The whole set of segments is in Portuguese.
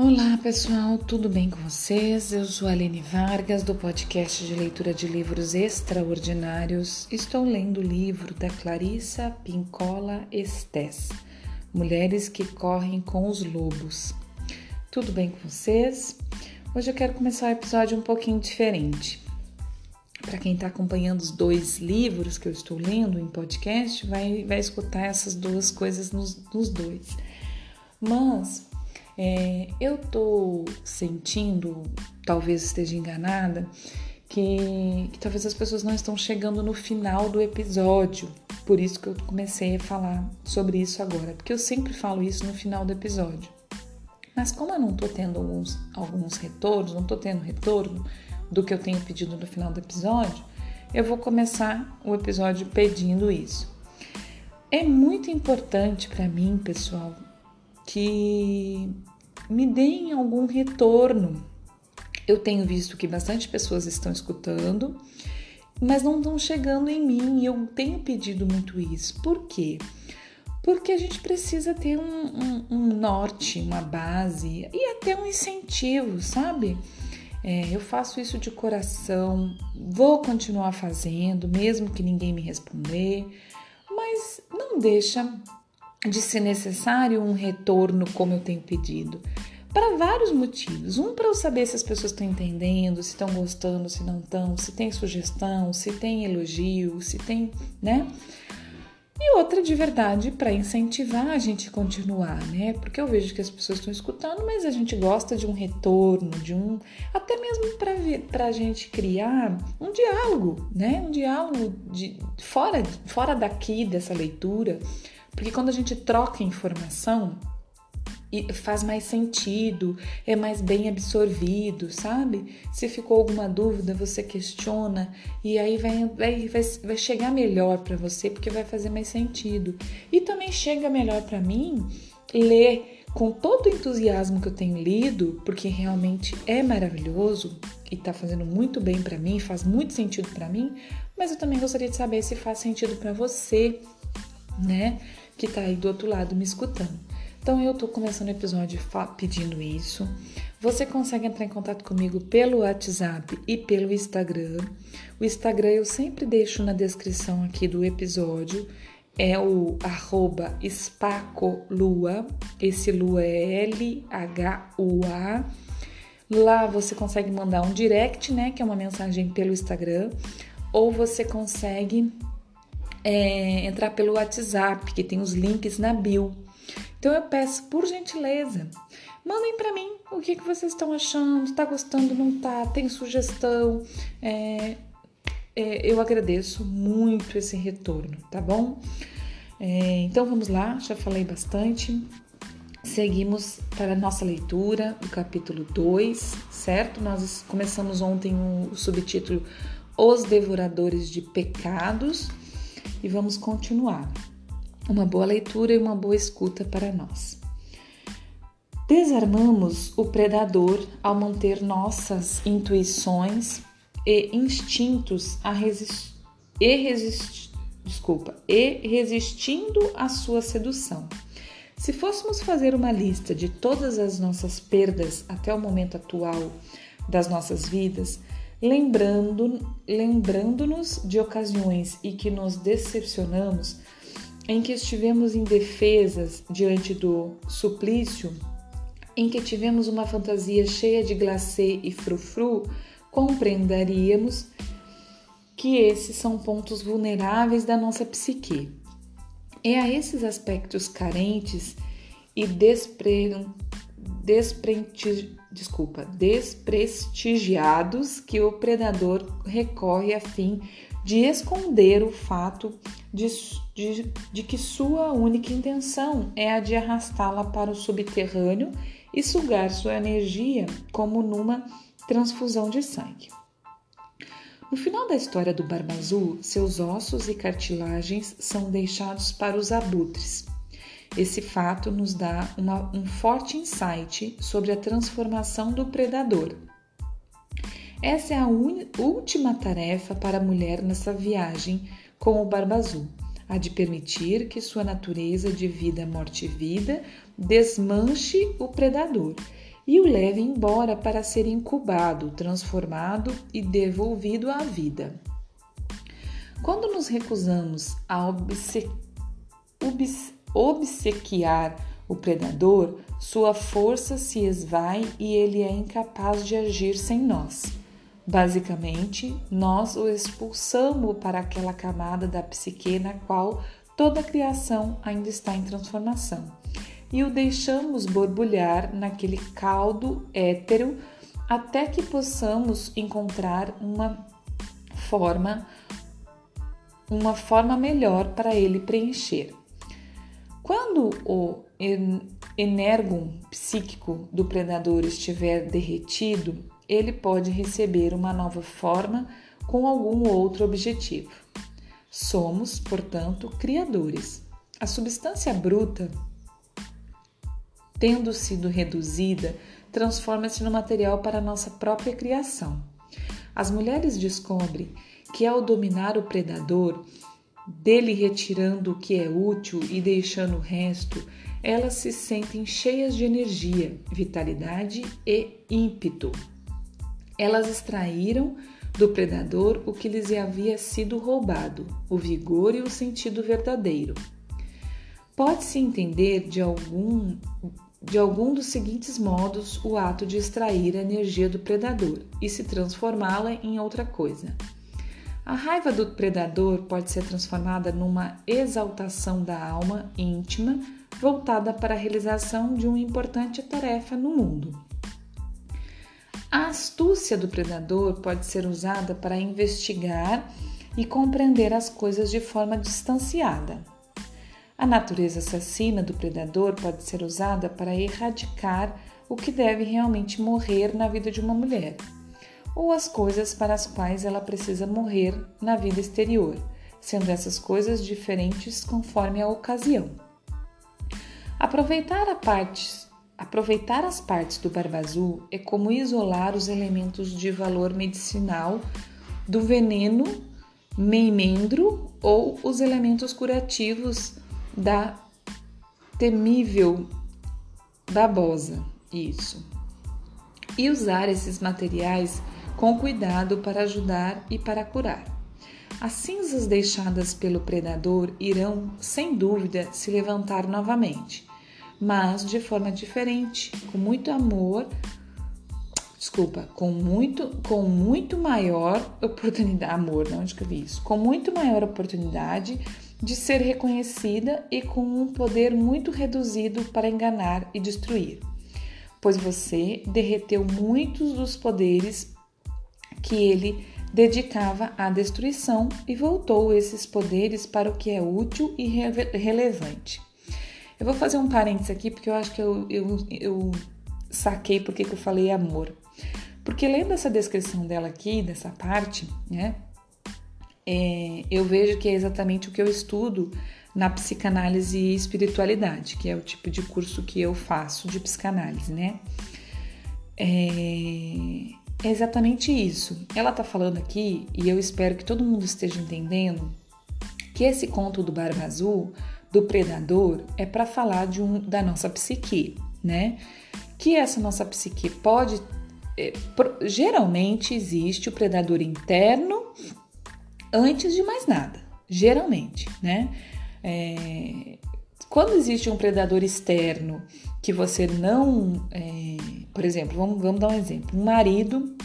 Olá pessoal, tudo bem com vocês? Eu sou a Aline Vargas do podcast de leitura de livros extraordinários. Estou lendo o livro da Clarissa Pincola Estés, Mulheres que Correm com os Lobos. Tudo bem com vocês? Hoje eu quero começar o episódio um pouquinho diferente. Para quem está acompanhando os dois livros que eu estou lendo em podcast, vai, vai escutar essas duas coisas nos, nos dois. Mas é, eu tô sentindo, talvez esteja enganada, que, que, talvez as pessoas não estão chegando no final do episódio. Por isso que eu comecei a falar sobre isso agora, porque eu sempre falo isso no final do episódio. Mas como eu não tô tendo alguns, alguns retornos, não tô tendo retorno do que eu tenho pedido no final do episódio, eu vou começar o episódio pedindo isso. É muito importante para mim, pessoal, que me deem algum retorno. Eu tenho visto que bastante pessoas estão escutando, mas não estão chegando em mim e eu tenho pedido muito isso. Por quê? Porque a gente precisa ter um, um, um norte, uma base e até um incentivo, sabe? É, eu faço isso de coração, vou continuar fazendo, mesmo que ninguém me responder, mas não deixa de ser necessário um retorno como eu tenho pedido. Para vários motivos. Um, para eu saber se as pessoas estão entendendo, se estão gostando, se não estão, se tem sugestão, se tem elogio, se tem, né? E outra de verdade para incentivar a gente a continuar, né? Porque eu vejo que as pessoas estão escutando, mas a gente gosta de um retorno, de um. até mesmo para a gente criar um diálogo, né? Um diálogo de, fora, fora daqui dessa leitura porque quando a gente troca informação, faz mais sentido, é mais bem absorvido, sabe? Se ficou alguma dúvida, você questiona e aí vai, vai, vai, chegar melhor para você porque vai fazer mais sentido. E também chega melhor para mim ler com todo o entusiasmo que eu tenho lido, porque realmente é maravilhoso e tá fazendo muito bem para mim, faz muito sentido para mim, mas eu também gostaria de saber se faz sentido para você, né? que está aí do outro lado me escutando. Então eu estou começando o episódio pedindo isso. Você consegue entrar em contato comigo pelo WhatsApp e pelo Instagram. O Instagram eu sempre deixo na descrição aqui do episódio. É o arroba espacolua. Esse lua é L-H-U-A. Lá você consegue mandar um direct, né? Que é uma mensagem pelo Instagram. Ou você consegue é, entrar pelo WhatsApp, que tem os links na bio. Então eu peço, por gentileza, mandem para mim o que, que vocês estão achando, tá gostando, não tá, tem sugestão. É, é, eu agradeço muito esse retorno, tá bom? É, então vamos lá, já falei bastante. Seguimos para a nossa leitura do capítulo 2, certo? Nós começamos ontem o subtítulo Os Devoradores de Pecados e vamos continuar. Uma boa leitura e uma boa escuta para nós. Desarmamos o predador ao manter nossas intuições e instintos a resist... e resist... desculpa, e resistindo à sua sedução. Se fôssemos fazer uma lista de todas as nossas perdas até o momento atual das nossas vidas, lembrando, lembrando-nos de ocasiões em que nos decepcionamos, em que estivemos indefesas diante do suplício, em que tivemos uma fantasia cheia de glacê e frufru, compreenderíamos que esses são pontos vulneráveis da nossa psique. É a esses aspectos carentes e despre, despre, desculpa, desprestigiados que o predador recorre a fim de esconder o fato de, de, de que sua única intenção é a de arrastá-la para o subterrâneo e sugar sua energia como numa transfusão de sangue. No final da história do Barba Azul, seus ossos e cartilagens são deixados para os abutres esse fato nos dá uma, um forte insight sobre a transformação do predador. Essa é a última tarefa para a mulher nessa viagem com o Barba Azul, a de permitir que sua natureza de vida, morte e vida desmanche o predador e o leve embora para ser incubado, transformado e devolvido à vida. Quando nos recusamos a obse obsequiar o predador, sua força se esvai e ele é incapaz de agir sem nós. Basicamente, nós o expulsamos para aquela camada da psique na qual toda a criação ainda está em transformação e o deixamos borbulhar naquele caldo étero até que possamos encontrar uma forma uma forma melhor para ele preencher. Quando o energum psíquico do predador estiver derretido, ele pode receber uma nova forma com algum outro objetivo. Somos, portanto, criadores. A substância bruta, tendo sido reduzida, transforma-se no material para nossa própria criação. As mulheres descobrem que ao dominar o predador, dele retirando o que é útil e deixando o resto, elas se sentem cheias de energia, vitalidade e ímpeto. Elas extraíram do predador o que lhes havia sido roubado, o vigor e o sentido verdadeiro. Pode-se entender de algum, de algum dos seguintes modos o ato de extrair a energia do predador e se transformá-la em outra coisa. A raiva do predador pode ser transformada numa exaltação da alma íntima voltada para a realização de uma importante tarefa no mundo. A astúcia do predador pode ser usada para investigar e compreender as coisas de forma distanciada. A natureza assassina do predador pode ser usada para erradicar o que deve realmente morrer na vida de uma mulher ou as coisas para as quais ela precisa morrer na vida exterior, sendo essas coisas diferentes conforme a ocasião. Aproveitar, parte, aproveitar as partes do barba azul é como isolar os elementos de valor medicinal do veneno meimendro ou os elementos curativos da temível babosa. Isso. E usar esses materiais com cuidado para ajudar e para curar. As cinzas deixadas pelo predador irão, sem dúvida, se levantar novamente, mas de forma diferente, com muito amor, desculpa, com muito, com muito maior oportunidade, amor, não onde que eu vi isso? Com muito maior oportunidade de ser reconhecida e com um poder muito reduzido para enganar e destruir, pois você derreteu muitos dos poderes que ele dedicava à destruição e voltou esses poderes para o que é útil e relevante. Eu vou fazer um parênteses aqui porque eu acho que eu, eu, eu saquei porque que eu falei amor. Porque lendo essa descrição dela aqui, dessa parte, né, é, eu vejo que é exatamente o que eu estudo na psicanálise e espiritualidade, que é o tipo de curso que eu faço de psicanálise, né? É, é exatamente isso. Ela está falando aqui, e eu espero que todo mundo esteja entendendo, que esse conto do Barba Azul, do predador, é para falar de um, da nossa psique, né? Que essa nossa psique pode. É, pro, geralmente existe o predador interno antes de mais nada. Geralmente, né? É, quando existe um predador externo que você não. É, por exemplo, vamos, vamos dar um exemplo: um marido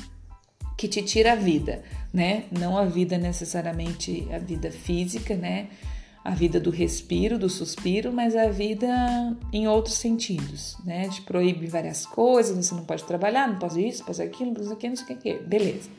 que te tira a vida, né? Não a vida necessariamente a vida física, né? A vida do respiro, do suspiro, mas a vida em outros sentidos, né? Te proíbe várias coisas, você não pode trabalhar, não pode isso, não pode aquilo, não pode aquilo, não sei o que, beleza.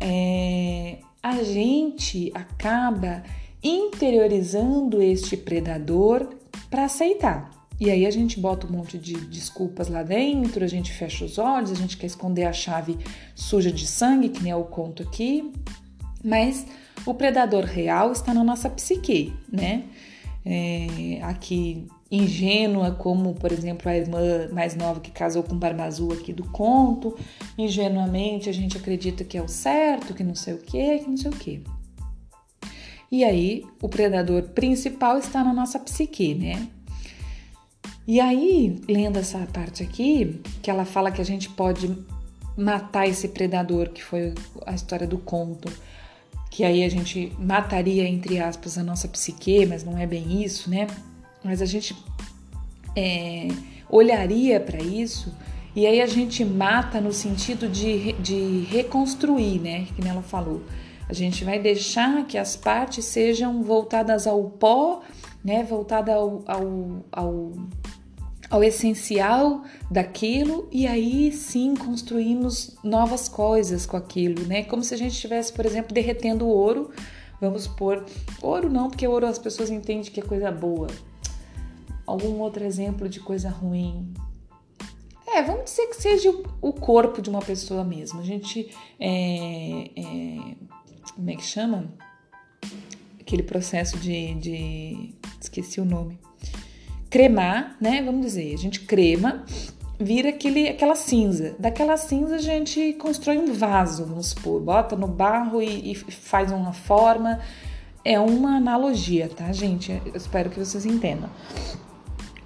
É, a gente acaba interiorizando este predador para aceitar. E aí a gente bota um monte de desculpas lá dentro, a gente fecha os olhos, a gente quer esconder a chave suja de sangue, que nem é o conto aqui. Mas o predador real está na nossa psique, né? É, aqui ingênua, como por exemplo a irmã mais nova que casou com o Barba Azul aqui do conto. Ingenuamente a gente acredita que é o certo, que não sei o que, que não sei o que. E aí, o predador principal está na nossa psique, né? E aí, lendo essa parte aqui, que ela fala que a gente pode matar esse predador, que foi a história do conto, que aí a gente mataria, entre aspas, a nossa psique, mas não é bem isso, né? Mas a gente é, olharia para isso e aí a gente mata no sentido de, de reconstruir, né? Que ela falou. A gente vai deixar que as partes sejam voltadas ao pó, né? Voltada ao, ao, ao, ao essencial daquilo e aí sim construímos novas coisas com aquilo, né? Como se a gente estivesse, por exemplo, derretendo ouro. Vamos pôr ouro não, porque ouro as pessoas entendem que é coisa boa. Algum outro exemplo de coisa ruim? É, vamos dizer que seja o corpo de uma pessoa mesmo. A gente é, é, como é que chama? Aquele processo de, de esqueci o nome. Cremar, né? Vamos dizer, a gente crema, vira aquele, aquela cinza. Daquela cinza a gente constrói um vaso, vamos supor, bota no barro e, e faz uma forma. É uma analogia, tá, gente? Eu espero que vocês entendam.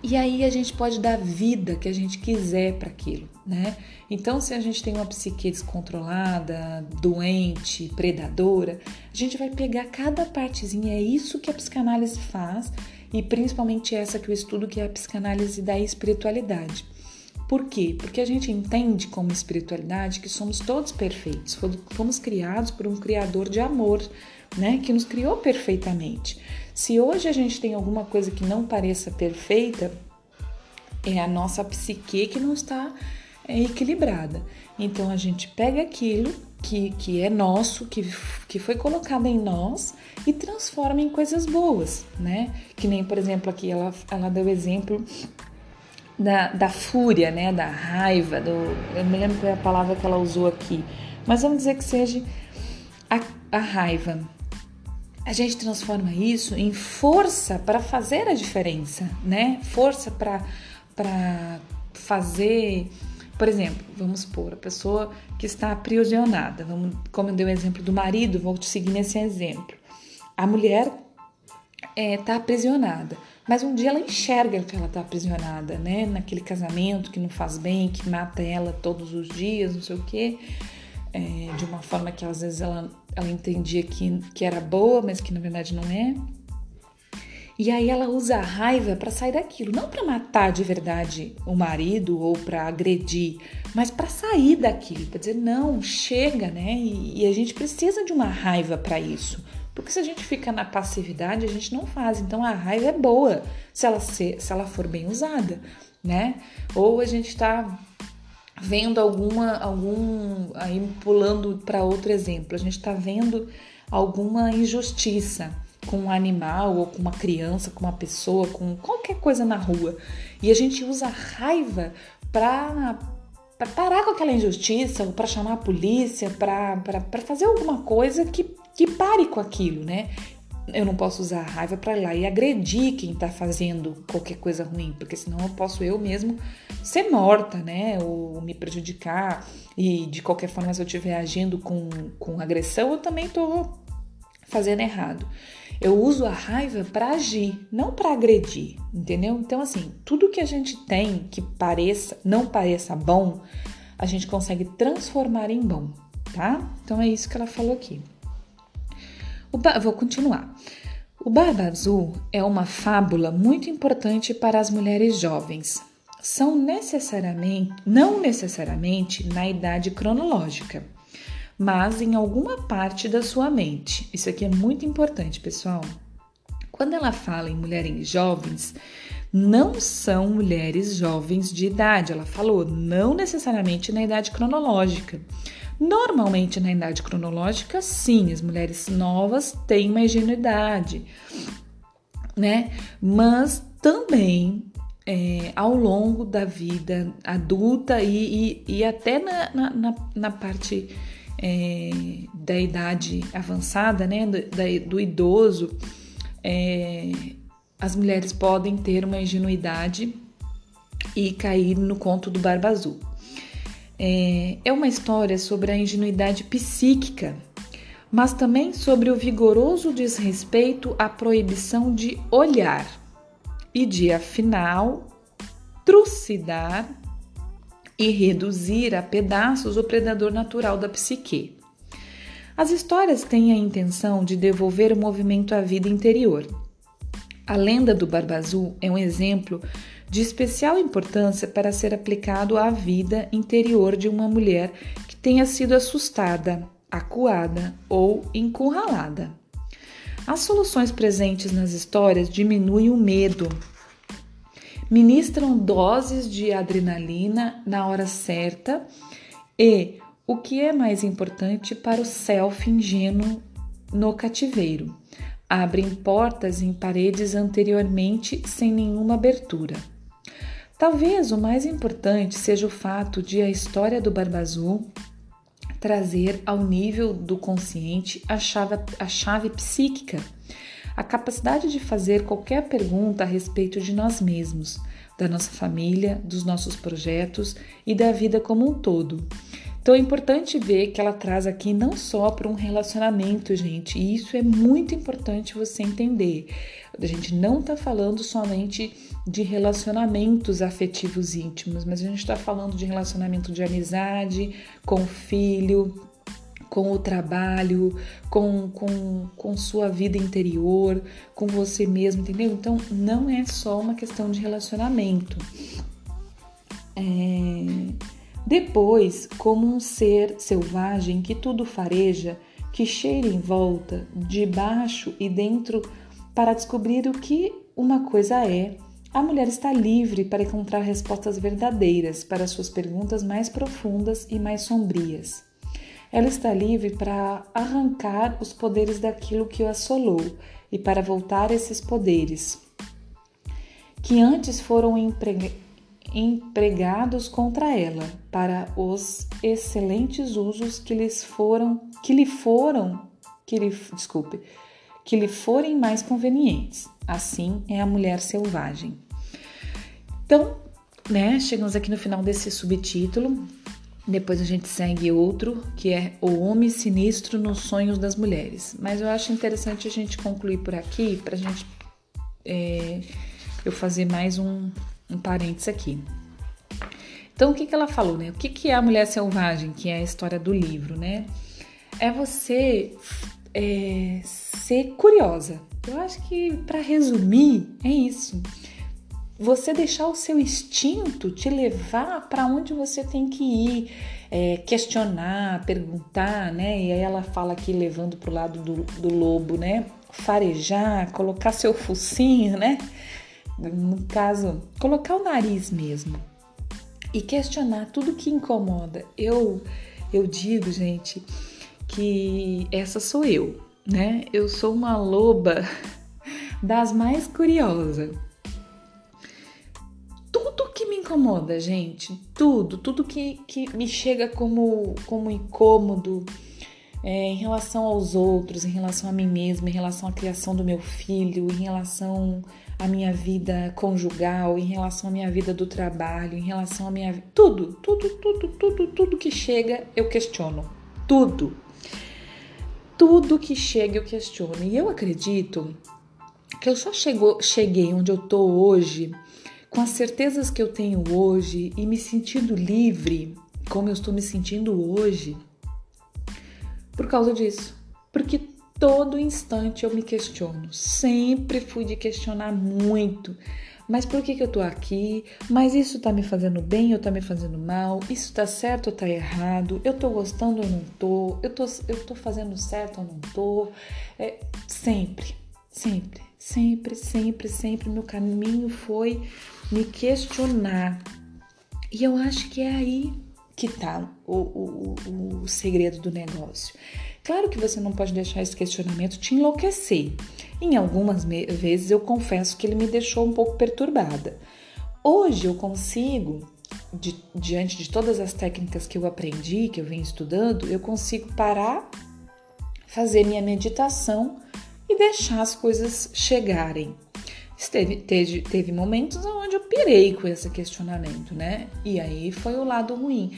E aí a gente pode dar vida que a gente quiser para aquilo, né? Então, se a gente tem uma psique descontrolada, doente, predadora, a gente vai pegar cada partezinha. É isso que a psicanálise faz e principalmente essa que eu estudo, que é a psicanálise da espiritualidade. Por quê? Porque a gente entende como espiritualidade que somos todos perfeitos, fomos criados por um criador de amor, né, que nos criou perfeitamente. Se hoje a gente tem alguma coisa que não pareça perfeita, é a nossa psique que não está é, equilibrada. Então a gente pega aquilo que, que é nosso, que, que foi colocado em nós e transforma em coisas boas, né? Que nem, por exemplo, aqui ela, ela deu exemplo da, da fúria, né? Da raiva, do, eu me lembro qual é a palavra que ela usou aqui, mas vamos dizer que seja a, a raiva a gente transforma isso em força para fazer a diferença, né? Força para fazer. Por exemplo, vamos supor, a pessoa que está aprisionada, vamos, como eu dei o exemplo do marido, vou te seguir nesse exemplo. A mulher está é, tá aprisionada, mas um dia ela enxerga que ela está aprisionada, né? Naquele casamento que não faz bem, que mata ela todos os dias, não sei o quê é, de uma forma que às vezes ela, ela entendia que, que era boa, mas que na verdade não é. E aí ela usa a raiva para sair daquilo, não para matar de verdade o marido ou para agredir, mas para sair daquilo, para dizer não, chega, né? E, e a gente precisa de uma raiva para isso. Porque se a gente fica na passividade, a gente não faz. Então a raiva é boa se ela, se, se ela for bem usada, né? Ou a gente está vendo alguma algum aí pulando para outro exemplo, a gente está vendo alguma injustiça com um animal ou com uma criança, com uma pessoa, com qualquer coisa na rua e a gente usa a raiva para para parar com aquela injustiça para chamar a polícia, para fazer alguma coisa que, que pare com aquilo, né? eu não posso usar a raiva para ir lá e agredir quem está fazendo qualquer coisa ruim, porque senão eu posso eu mesmo ser morta, né? Ou me prejudicar. E de qualquer forma, se eu estiver agindo com, com agressão, eu também estou fazendo errado. Eu uso a raiva para agir, não para agredir, entendeu? Então, assim, tudo que a gente tem que pareça, não pareça bom, a gente consegue transformar em bom, tá? Então é isso que ela falou aqui. Ba... Vou continuar. O Barba Azul é uma fábula muito importante para as mulheres jovens. São necessariamente, não necessariamente na idade cronológica, mas em alguma parte da sua mente. Isso aqui é muito importante, pessoal. Quando ela fala em mulheres jovens, não são mulheres jovens de idade. Ela falou, não necessariamente na idade cronológica. Normalmente, na idade cronológica, sim, as mulheres novas têm uma ingenuidade, né? Mas também é, ao longo da vida adulta e, e, e até na, na, na parte é, da idade avançada, né? Do, da, do idoso, é, as mulheres podem ter uma ingenuidade e cair no conto do Barba Azul. É, é uma história sobre a ingenuidade psíquica, mas também sobre o vigoroso desrespeito à proibição de olhar e de, afinal, trucidar e reduzir a pedaços o predador natural da psique. As histórias têm a intenção de devolver o movimento à vida interior. A lenda do Barba Azul é um exemplo de especial importância para ser aplicado à vida interior de uma mulher que tenha sido assustada, acuada ou encurralada. As soluções presentes nas histórias diminuem o medo, ministram doses de adrenalina na hora certa e, o que é mais importante para o self ingênuo no cativeiro, abrem portas em paredes anteriormente sem nenhuma abertura. Talvez o mais importante seja o fato de a história do Barba Azul trazer ao nível do consciente a chave, a chave psíquica a capacidade de fazer qualquer pergunta a respeito de nós mesmos, da nossa família, dos nossos projetos e da vida como um todo. Então é importante ver que ela traz aqui não só para um relacionamento, gente, e isso é muito importante você entender. A gente não está falando somente de relacionamentos afetivos íntimos, mas a gente está falando de relacionamento de amizade, com filho, com o trabalho, com, com, com sua vida interior, com você mesmo, entendeu? Então, não é só uma questão de relacionamento. É... Depois, como um ser selvagem que tudo fareja, que cheira em volta, de baixo e dentro, para descobrir o que uma coisa é, a mulher está livre para encontrar respostas verdadeiras para suas perguntas mais profundas e mais sombrias. Ela está livre para arrancar os poderes daquilo que o assolou e para voltar esses poderes, que antes foram empregados contra ela, para os excelentes usos que lhes foram, que lhe foram, que lhe, desculpe, que lhe forem mais convenientes. Assim é a mulher selvagem. Então, né, chegamos aqui no final desse subtítulo. Depois a gente segue outro, que é O Homem Sinistro nos Sonhos das Mulheres. Mas eu acho interessante a gente concluir por aqui, para a gente é, eu fazer mais um, um parênteses aqui. Então, o que, que ela falou, né? O que, que é a mulher selvagem, que é a história do livro, né? É você é, ser curiosa. Eu acho que, para resumir, é isso você deixar o seu instinto te levar para onde você tem que ir, é, questionar, perguntar, né? E aí ela fala aqui levando para o lado do, do lobo, né? Farejar, colocar seu focinho, né? No caso, colocar o nariz mesmo e questionar tudo que incomoda. Eu eu digo, gente, que essa sou eu, né? Eu sou uma loba das mais curiosas incomoda, gente. Tudo, tudo que, que me chega como, como incômodo é, em relação aos outros, em relação a mim mesma, em relação à criação do meu filho, em relação à minha vida conjugal, em relação à minha vida do trabalho, em relação à minha tudo, tudo, tudo, tudo, tudo que chega eu questiono. Tudo. Tudo que chega eu questiono. E eu acredito que eu só chegou, cheguei onde eu tô hoje com as certezas que eu tenho hoje e me sentindo livre, como eu estou me sentindo hoje, por causa disso. Porque todo instante eu me questiono. Sempre fui de questionar muito. Mas por que, que eu tô aqui? Mas isso tá me fazendo bem ou tá me fazendo mal? Isso tá certo ou tá errado? Eu tô gostando ou não tô? Eu tô, eu tô fazendo certo ou não tô? É, sempre, sempre, sempre, sempre, sempre meu caminho foi me questionar. E eu acho que é aí que tá o, o, o, segredo do negócio. Claro que você não pode deixar esse questionamento te enlouquecer. Em algumas vezes eu confesso que ele me deixou um pouco perturbada. Hoje eu consigo, de, diante de todas as técnicas que eu aprendi, que eu venho estudando, eu consigo parar, fazer minha meditação deixar as coisas chegarem. Teve, teve, teve momentos onde eu pirei com esse questionamento, né? E aí foi o lado ruim.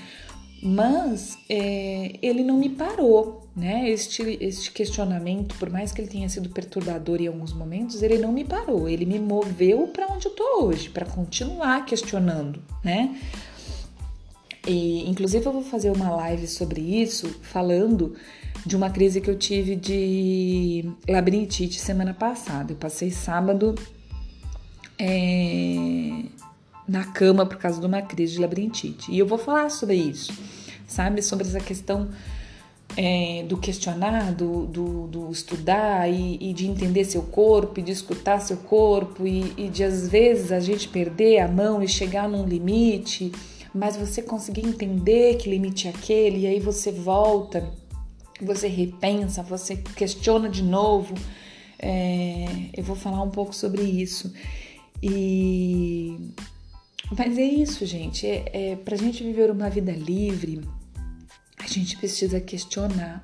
Mas é, ele não me parou, né? Este, este questionamento, por mais que ele tenha sido perturbador em alguns momentos, ele não me parou, ele me moveu para onde eu tô hoje, para continuar questionando, né? E, inclusive, eu vou fazer uma live sobre isso, falando de uma crise que eu tive de labirintite semana passada. Eu passei sábado é, na cama por causa de uma crise de labirintite. E eu vou falar sobre isso, sabe? Sobre essa questão é, do questionar, do, do, do estudar e, e, de entender seu corpo, e de escutar seu corpo, e, e de às vezes a gente perder a mão e chegar num limite mas você conseguir entender que limite é aquele, e aí você volta, você repensa, você questiona de novo. É, eu vou falar um pouco sobre isso. E mas é isso, gente. É, é para a gente viver uma vida livre, a gente precisa questionar,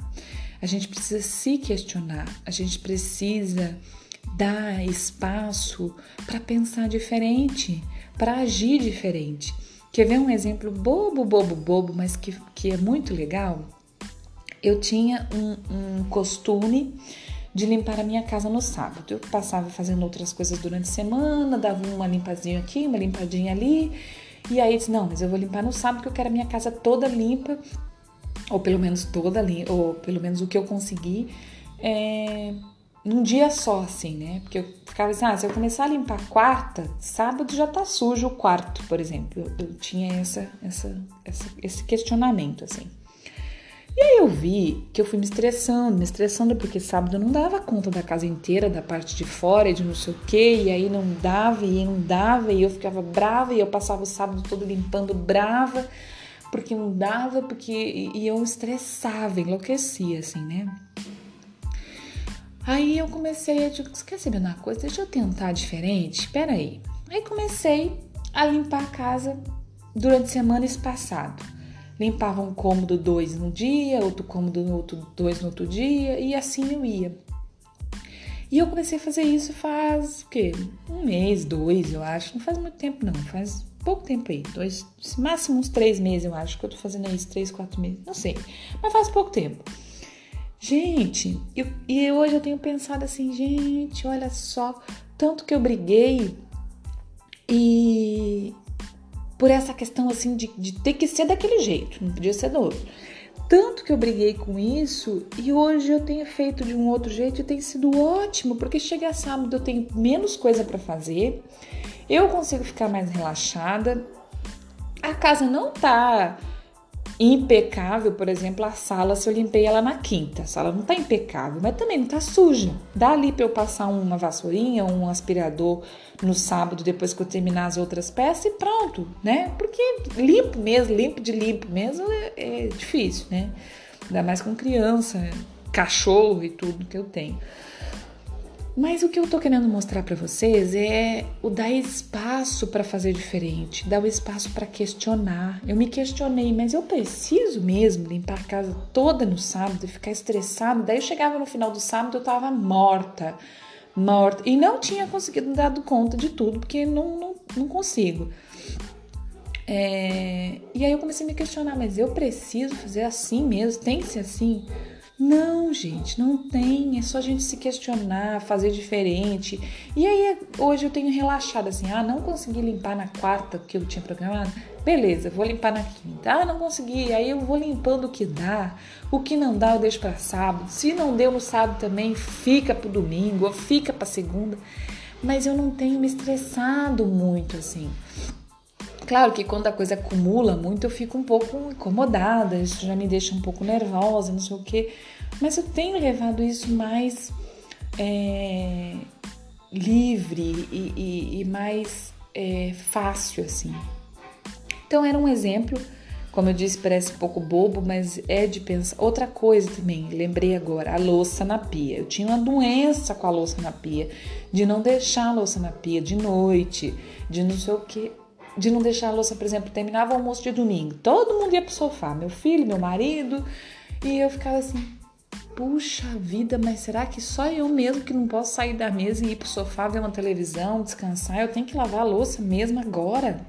a gente precisa se questionar, a gente precisa dar espaço para pensar diferente, para agir diferente. Quer ver um exemplo bobo, bobo, bobo, mas que, que é muito legal? Eu tinha um, um costume de limpar a minha casa no sábado. Eu passava fazendo outras coisas durante a semana, dava uma limpadinha aqui, uma limpadinha ali, e aí disse: Não, mas eu vou limpar no sábado que eu quero a minha casa toda limpa, ou pelo menos toda limpa, ou pelo menos o que eu consegui. É, num dia só, assim, né? Porque eu ficava assim, ah, se eu começar a limpar quarta, sábado já tá sujo o quarto, por exemplo. Eu, eu tinha essa, essa, essa, esse questionamento, assim. E aí eu vi que eu fui me estressando, me estressando, porque sábado eu não dava conta da casa inteira, da parte de fora, de não sei o quê, e aí não dava, e não dava, e eu ficava brava, e eu passava o sábado todo limpando brava, porque não dava, porque. E eu estressava, enlouquecia, assim, né? Aí eu comecei a dizer, quer saber uma coisa? Deixa eu tentar diferente. Espera aí. Aí comecei a limpar a casa durante a semana espaçado. Limpava um cômodo dois no dia, outro cômodo no outro dois no outro dia e assim eu ia. E eu comecei a fazer isso faz o quê? Um mês, dois, eu acho. Não faz muito tempo, não. Faz pouco tempo aí. Dois, máximo uns três meses, eu acho que eu tô fazendo isso, três, quatro meses. Não sei. Mas faz pouco tempo. Gente, eu, e hoje eu tenho pensado assim, gente, olha só, tanto que eu briguei e por essa questão assim de, de ter que ser daquele jeito, não podia ser do outro. Tanto que eu briguei com isso e hoje eu tenho feito de um outro jeito e tem sido ótimo, porque chega sábado eu tenho menos coisa para fazer, eu consigo ficar mais relaxada, a casa não tá impecável, por exemplo, a sala, se eu limpei ela na quinta, a sala não tá impecável, mas também não tá suja. Dá ali para eu passar uma vassourinha, um aspirador no sábado, depois que eu terminar as outras peças e pronto, né? Porque limpo mesmo, limpo de limpo mesmo é, é difícil, né? Ainda mais com criança, cachorro e tudo que eu tenho. Mas o que eu tô querendo mostrar para vocês é o dar espaço para fazer diferente, dar o espaço para questionar. Eu me questionei, mas eu preciso mesmo limpar a casa toda no sábado e ficar estressado. Daí eu chegava no final do sábado, eu tava morta, morta e não tinha conseguido dar conta de tudo porque não, não, não consigo. É... E aí eu comecei a me questionar, mas eu preciso fazer assim mesmo? Tem que ser assim? Não, gente, não tem. É só a gente se questionar, fazer diferente. E aí, hoje eu tenho relaxado assim: ah, não consegui limpar na quarta que eu tinha programado. Beleza, vou limpar na quinta. Ah, não consegui. Aí eu vou limpando o que dá. O que não dá, eu deixo para sábado. Se não deu no sábado também, fica pro domingo ou fica para segunda. Mas eu não tenho me estressado muito assim. Claro que quando a coisa acumula muito, eu fico um pouco incomodada, isso já me deixa um pouco nervosa, não sei o quê. Mas eu tenho levado isso mais é, livre e, e, e mais é, fácil, assim. Então era um exemplo, como eu disse, parece um pouco bobo, mas é de pensar. Outra coisa também, lembrei agora, a louça na pia. Eu tinha uma doença com a louça na pia, de não deixar a louça na pia de noite, de não sei o que de não deixar a louça, por exemplo, terminava o almoço de domingo, todo mundo ia pro sofá, meu filho, meu marido, e eu ficava assim, puxa vida, mas será que só eu mesmo que não posso sair da mesa e ir pro sofá ver uma televisão, descansar, eu tenho que lavar a louça mesmo agora?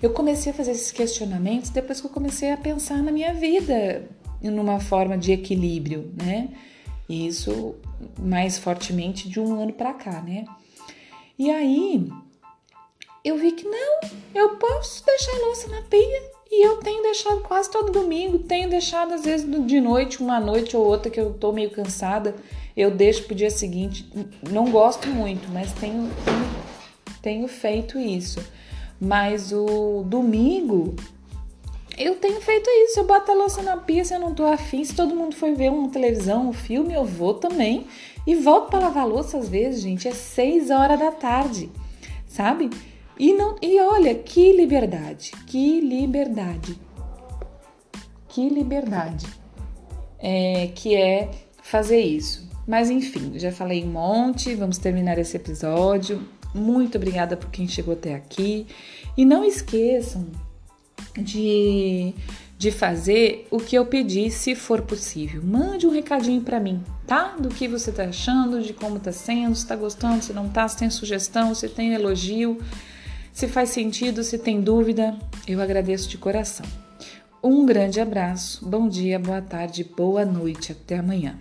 Eu comecei a fazer esses questionamentos depois que eu comecei a pensar na minha vida numa forma de equilíbrio, né? Isso mais fortemente de um ano para cá, né? E aí eu vi que não, eu posso deixar a louça na pia e eu tenho deixado quase todo domingo, tenho deixado às vezes de noite, uma noite ou outra que eu tô meio cansada, eu deixo pro dia seguinte. Não gosto muito, mas tenho, tenho, tenho feito isso. Mas o domingo eu tenho feito isso. Eu boto a louça na pia se eu não tô afim. Se todo mundo foi ver uma televisão, um filme, eu vou também. E volto para lavar louça às vezes, gente. É seis horas da tarde, sabe? E, não, e olha, que liberdade, que liberdade, que liberdade é, que é fazer isso. Mas enfim, já falei um monte, vamos terminar esse episódio. Muito obrigada por quem chegou até aqui. E não esqueçam de, de fazer o que eu pedi, se for possível. Mande um recadinho para mim, tá? Do que você tá achando, de como tá sendo, se tá gostando, se não tá, se tem sugestão, se tem elogio, se faz sentido, se tem dúvida. Eu agradeço de coração. Um grande abraço, bom dia, boa tarde, boa noite, até amanhã.